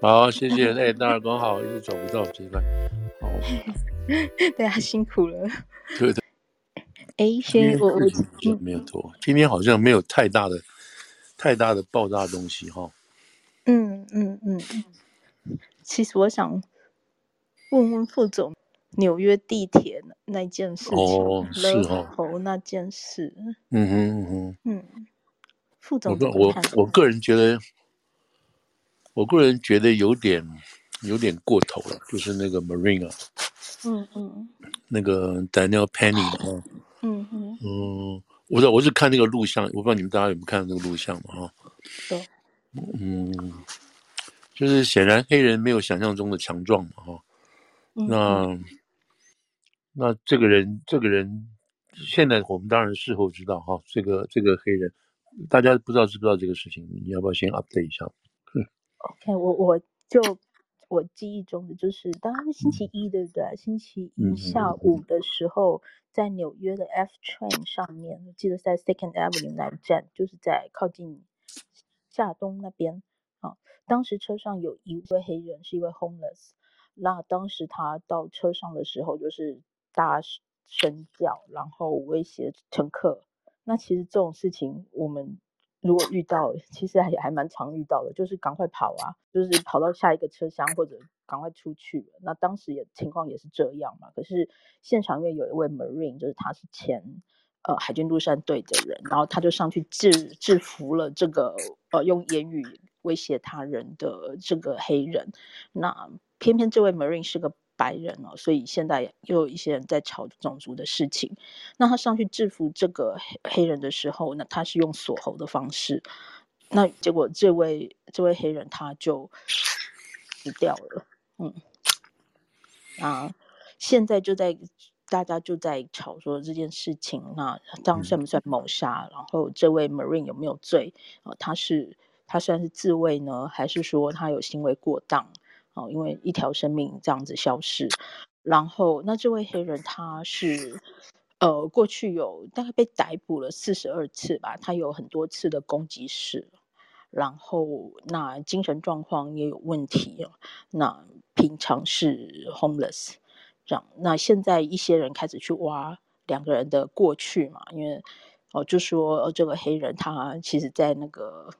好，谢谢。哎，大耳公好，一直找不到这个。好，对啊，辛苦了。对对。哎，先我我没有多，今天好像没有太大的、太大的爆炸东西哈。嗯嗯嗯。其实我想问问副总，纽约地铁那件事情，哦，是哦，那件事。嗯哼嗯哼。嗯。副总，我我我个人觉得。我个人觉得有点有点过头了，就是那个 Marine 啊，嗯嗯，那个 Daniel Penny 啊，嗯嗯。嗯，我我是看那个录像，我不知道你们大家有没有看到那个录像嘛哈，对，嗯，就是显然黑人没有想象中的强壮嘛哈，那那这个人这个人现在我们当然事后知道哈，这个这个黑人大家不知道知不知道这个事情，你要不要先 update 一下？OK，我我就我记忆中的就是，当然星期一对不对？星期一下午的时候，在纽约的 F train 上面，我记得在 Second Avenue 那一站，就是在靠近夏东那边。啊，当时车上有一位黑人，是一位 homeless。那当时他到车上的时候，就是大声叫，然后威胁乘客。那其实这种事情，我们。如果遇到，其实还还蛮常遇到的，就是赶快跑啊，就是跑到下一个车厢或者赶快出去。那当时也情况也是这样嘛。可是现场因为有一位 Marine，就是他是前呃海军陆战队的人，然后他就上去制制服了这个呃用言语威胁他人的这个黑人。那偏偏这位 Marine 是个。白人哦，所以现在又有一些人在吵种族的事情。那他上去制服这个黑黑人的时候，那他是用锁喉的方式。那结果这位这位黑人他就死掉了。嗯，啊，现在就在大家就在吵说这件事情，那这样算不算谋杀？然后这位 Marine 有没有罪？啊，他是他算是自卫呢，还是说他有行为过当？哦，因为一条生命这样子消失，然后那这位黑人他是，呃，过去有大概被逮捕了四十二次吧，他有很多次的攻击史，然后那精神状况也有问题，那平常是 homeless，这样，那现在一些人开始去挖两个人的过去嘛，因为哦，就说这个黑人他其实在那个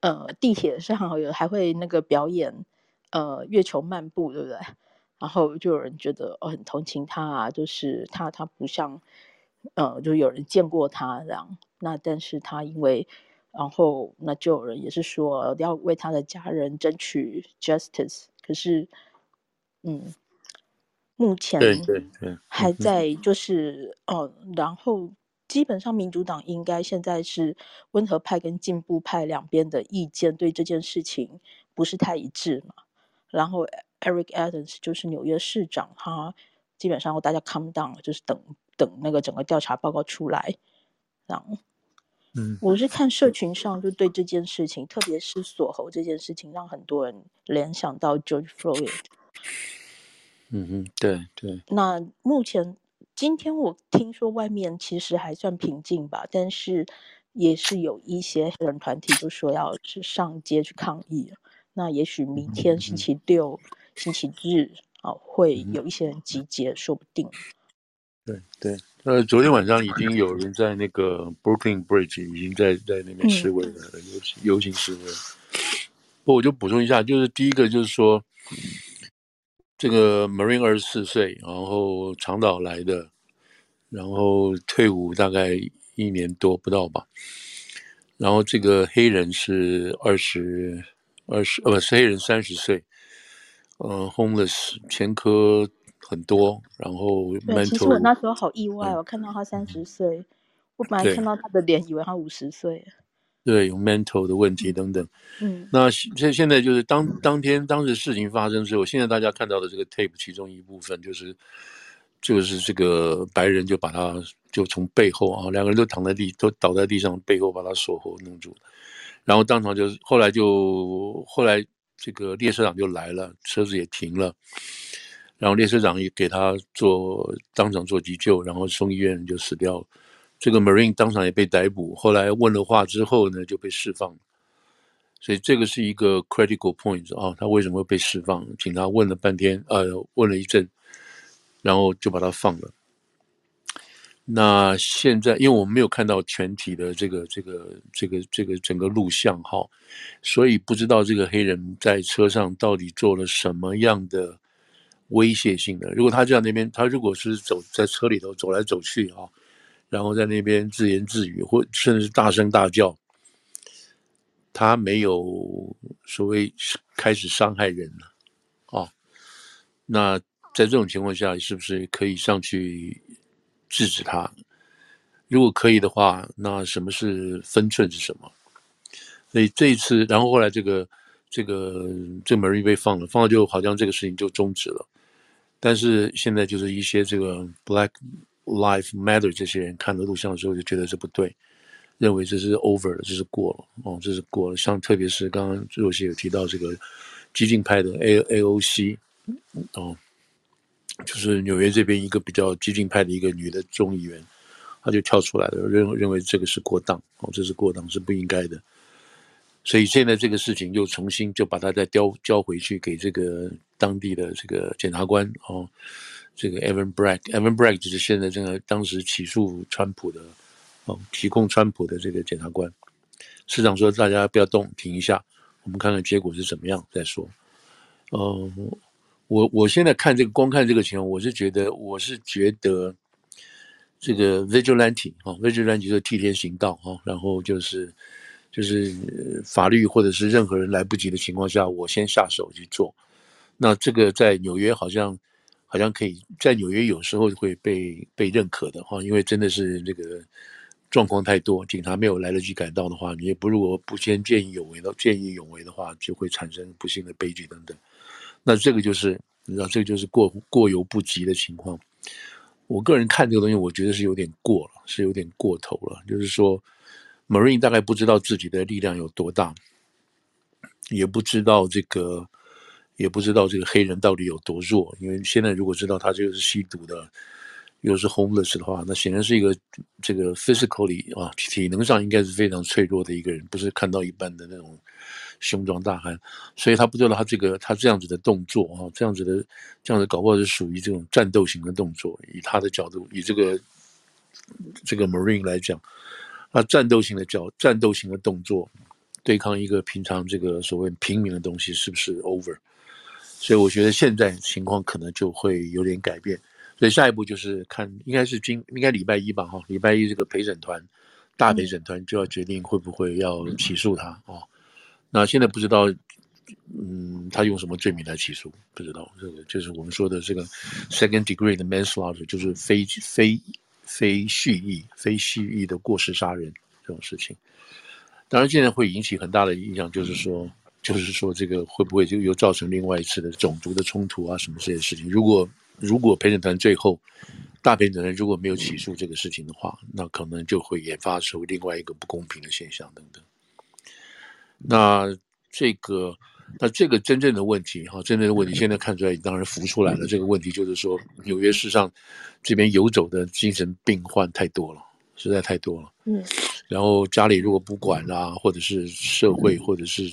呃地铁上有还会那个表演。呃，月球漫步，对不对？然后就有人觉得哦，很同情他啊，就是他他不像，呃，就有人见过他这样。那但是他因为，然后那就有人也是说要为他的家人争取 justice。可是，嗯，目前还在就是哦，然后基本上民主党应该现在是温和派跟进步派两边的意见对这件事情不是太一致嘛。然后 Eric Adams 就是纽约市长，他基本上大家 calm down，就是等等那个整个调查报告出来。然后，嗯，我是看社群上就对这件事情，特别是锁喉这件事情，让很多人联想到 George Floyd。嗯哼，对对。那目前今天我听说外面其实还算平静吧，但是也是有一些黑人团体就说要去上街去抗议。那也许明天星期六、嗯、星期日啊，会有一些人集结，嗯、说不定。对对，呃，昨天晚上已经有人在那个 Brooklyn Bridge 已经在在那边示威了，游行游行示威。不过我就补充一下，就是第一个就是说，这个 Marine 二十四岁，然后长岛来的，然后退伍大概一年多不到吧，然后这个黑人是二十。二十呃，是黑人三十岁，呃，homeless 前科很多，然后 mental，对，其实我那时候好意外，嗯、我看到他三十岁，嗯、我本来看到他的脸，以为他五十岁。对，有 mental 的问题等等。嗯，那现现在就是当当天当时事情发生之后，现在大家看到的这个 tape，其中一部分就是就是这个白人就把他就从背后啊，两个人都躺在地都倒在地上，背后把他锁喉弄住。然后当场就是，后来就后来这个列车长就来了，车子也停了，然后列车长也给他做当场做急救，然后送医院就死掉了。这个 Marine 当场也被逮捕，后来问了话之后呢，就被释放。所以这个是一个 critical point 啊，他为什么会被释放？警察问了半天，呃，问了一阵，然后就把他放了。那现在，因为我们没有看到全体的这个、这个、这个、这个整个录像哈，所以不知道这个黑人在车上到底做了什么样的威胁性的。如果他在那边，他如果是走在车里头走来走去啊，然后在那边自言自语，或甚至是大声大叫。他没有所谓开始伤害人了，哦，那在这种情况下，是不是可以上去制止他？如果可以的话，那什么是分寸是什么？所以这一次，然后后来这个这个这个 Marine 被放了，放了就好像这个事情就终止了。但是现在就是一些这个 Black Life Matter 这些人看了录像的时候，就觉得这不对。认为这是 over 了，这是过了哦，这是过了。像特别是刚刚若曦有提到这个激进派的 A AOC 哦，就是纽约这边一个比较激进派的一个女的众议员，她就跳出来了，认认为这个是过当哦，这是过当，是不应该的。所以现在这个事情又重新就把它再交交回去给这个当地的这个检察官哦，这个 Evan Bragg，Evan Bragg 就是现在这个当时起诉川普的。哦，提供川普的这个检察官，市长说：“大家不要动，停一下，我们看看结果是怎么样再说。”呃，我我现在看这个，光看这个情况，我是觉得，我是觉得这个 vigilante 啊，vigilante 就是替天行道啊，然后就是就是法律或者是任何人来不及的情况下，我先下手去做。那这个在纽约好像好像可以在纽约有时候会被被认可的哈，因为真的是这个。状况太多，警察没有来得及赶到的话，你也不如果不先见义勇为的，见义勇为的话，就会产生不幸的悲剧等等。那这个就是，你知道，这个就是过过犹不及的情况。我个人看这个东西，我觉得是有点过了，是有点过头了。就是说，Marine 大概不知道自己的力量有多大，也不知道这个，也不知道这个黑人到底有多弱。因为现在如果知道他这个是吸毒的。又是 homeless 的话，那显然是一个这个 physically 啊，体能上应该是非常脆弱的一个人，不是看到一般的那种雄壮大汉，所以他不知道他这个他这样子的动作啊，这样子的这样子搞不好是属于这种战斗型的动作。以他的角度，以这个这个 Marine 来讲，他战斗型的角战斗型的动作对抗一个平常这个所谓平民的东西，是不是 over？所以我觉得现在情况可能就会有点改变。所以下一步就是看，应该是今应该礼拜一吧，哈，礼拜一这个陪审团，大陪审团就要决定会不会要起诉他哦。那现在不知道，嗯，他用什么罪名来起诉？不知道，这个就是我们说的这个 second degree 的 manslaughter，就是非非非蓄意、非蓄意的过失杀人这种事情。当然，现在会引起很大的影响，就是说，就是说这个会不会就又造成另外一次的种族的冲突啊，什么这些事情？如果如果陪审团最后大陪审团如果没有起诉这个事情的话，那可能就会引发出另外一个不公平的现象等等。那这个，那这个真正的问题哈，真正的问题现在看出来当然浮出来了。这个问题就是说，纽约市上这边游走的精神病患太多了，实在太多了。嗯。然后家里如果不管啦，或者是社会或者是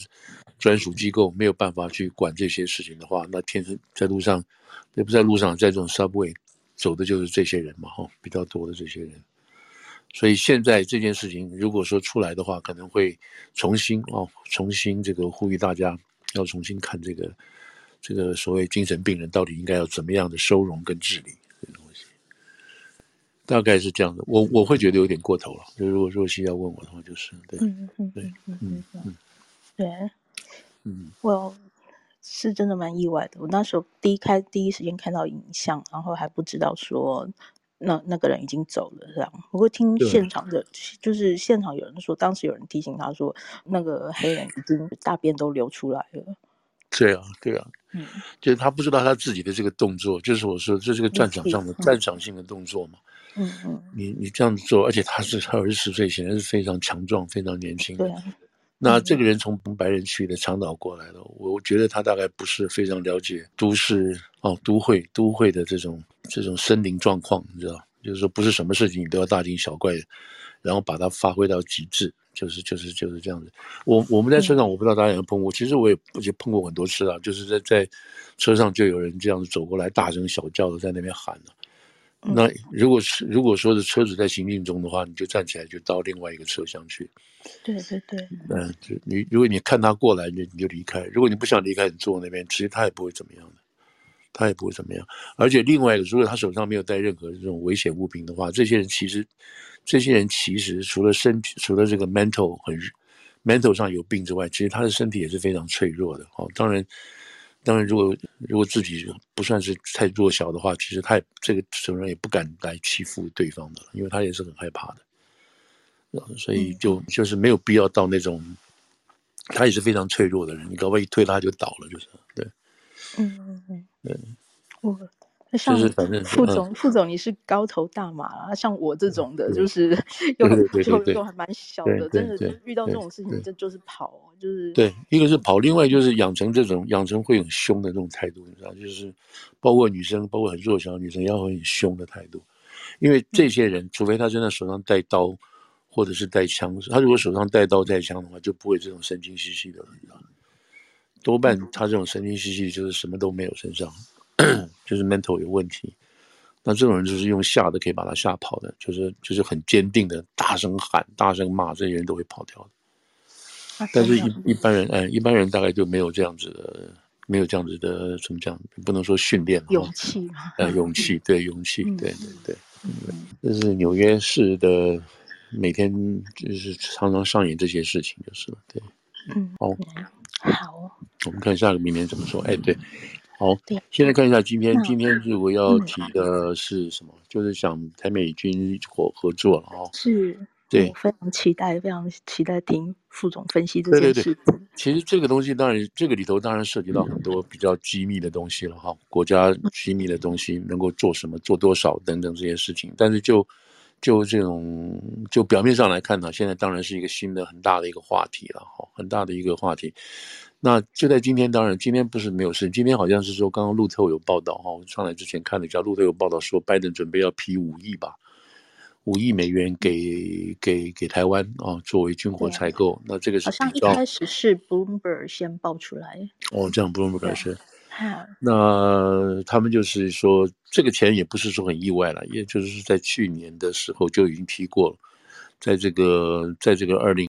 专属机构没有办法去管这些事情的话，那天生在路上。也不在路上，在这种 subway 走的就是这些人嘛，哈，比较多的这些人。所以现在这件事情，如果说出来的话，可能会重新哦，重新这个呼吁大家要重新看这个这个所谓精神病人到底应该要怎么样的收容跟治理这个东西。大概是这样的，我我会觉得有点过头了。就如果若曦要问我的话，就是对，嗯嗯对，嗯嗯嗯，对，嗯，我。是真的蛮意外的。我那时候第一开第一时间看到影像，然后还不知道说那那个人已经走了这样。不过听现场的，就是现场有人说，当时有人提醒他说，那个黑人已经大便都流出来了。对啊，对啊，嗯，就是他不知道他自己的这个动作，就是我说这是个战场上的战场性的动作嘛。嗯嗯，你你这样子做，而且他是他二十岁，显然是非常强壮、非常年轻的。对啊。那这个人从白人区的长岛过来的，我觉得他大概不是非常了解都市哦，都会都会的这种这种森林状况，你知道，就是说不是什么事情你都要大惊小怪，然后把它发挥到极致，就是就是就是这样子。我我们在车上，我不知道大家有没有碰过，其实我也也碰过很多次啊，就是在在车上就有人这样子走过来，大声小叫的在那边喊了。那如果是如果说是车子在行进中的话，你就站起来就到另外一个车厢去。对对对。嗯，就你如果你看他过来，你你就离开；如果你不想离开，你坐那边，其实他也不会怎么样的，他也不会怎么样。而且另外一个，如果他手上没有带任何这种危险物品的话，这些人其实这些人其实除了身体，除了这个 mental 很 mental 上有病之外，其实他的身体也是非常脆弱的。哦，当然。当然，如果如果自己不算是太弱小的话，其实他也这个成人也不敢来欺负对方的，因为他也是很害怕的，所以就就是没有必要到那种，他也是非常脆弱的人，你搞不好一推他就倒了，就是对，嗯嗯嗯，对，我。像副总，副总你是高头大马啦，像我这种的，就是又又又还蛮小的，真的就遇到这种事情，这就是跑，就是对，一个是跑，另外就是养成这种养成会很凶的这种态度，你知道，就是包括女生，包括很弱小的女生，要很凶的态度，因为这些人，除非他真的手上带刀或者是带枪，他如果手上带刀带枪的话，就不会这种神经兮兮的了，你知道，多半他这种神经兮兮就是什么都没有身上。就是 mental 有问题，那这种人就是用吓的可以把他吓跑的，就是就是很坚定的大声喊、大声骂，这些人都会跑掉的。但是一，一一般人，哎，一般人大概就没有这样子的，没有这样子的，怎么讲？不能说训练，勇气，呃、嗯，勇气，对，勇气，对对对，嗯，这是纽约市的每天就是常常上演这些事情，就是了，对，嗯，好，好，我们看下个明年怎么说？哎，对。好，现在看一下今天，今天如果要提的是什么？嗯、就是想台美军合合作了哦。是，对，非常期待，非常期待听副总分析这件事。对对对，其实这个东西当然，这个里头当然涉及到很多比较机密的东西了哈，国家机密的东西能够做什么、做多少等等这些事情。但是就就这种就表面上来看呢，现在当然是一个新的很大的一个话题了哈，很大的一个话题。那就在今天，当然今天不是没有事。今天好像是说，刚刚路透有报道哈，我上来之前看了一下，路透有报道说，拜登准备要批五亿吧，五亿美元给给给台湾啊，作为军火采购。那这个是好像一开始是 Bloomberg 先爆出来。哦，这样 Bloomberg 是。那他们就是说，这个钱也不是说很意外了，也就是在去年的时候就已经提过了，在这个在这个二零。